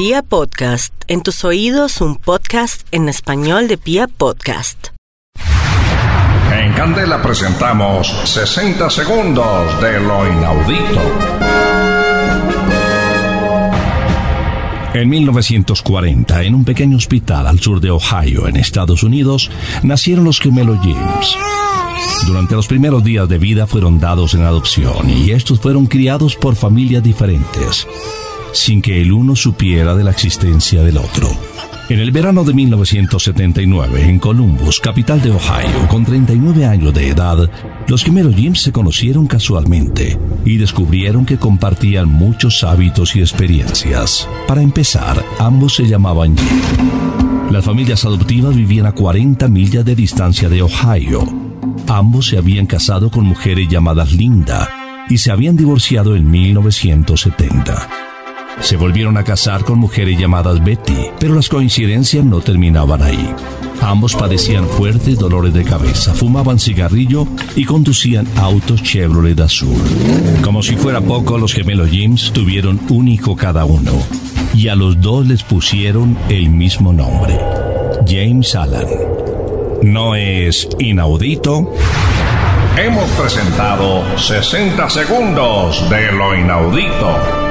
Pia Podcast, en tus oídos un podcast en español de Pia Podcast. En Candela presentamos 60 segundos de lo inaudito. En 1940, en un pequeño hospital al sur de Ohio, en Estados Unidos, nacieron los gemelos James. Durante los primeros días de vida fueron dados en adopción y estos fueron criados por familias diferentes, sin que el uno supiera de la existencia del otro. En el verano de 1979, en Columbus, capital de Ohio, con 39 años de edad, los gemelos Jim se conocieron casualmente y descubrieron que compartían muchos hábitos y experiencias. Para empezar, ambos se llamaban Jim. Las familias adoptivas vivían a 40 millas de distancia de Ohio. Ambos se habían casado con mujeres llamadas Linda y se habían divorciado en 1970. Se volvieron a casar con mujeres llamadas Betty, pero las coincidencias no terminaban ahí. Ambos padecían fuertes dolores de cabeza, fumaban cigarrillo y conducían autos Chevrolet azul. Como si fuera poco, los gemelos Jims tuvieron un hijo cada uno y a los dos les pusieron el mismo nombre, James Allen. ¿No es inaudito? Hemos presentado 60 segundos de lo inaudito.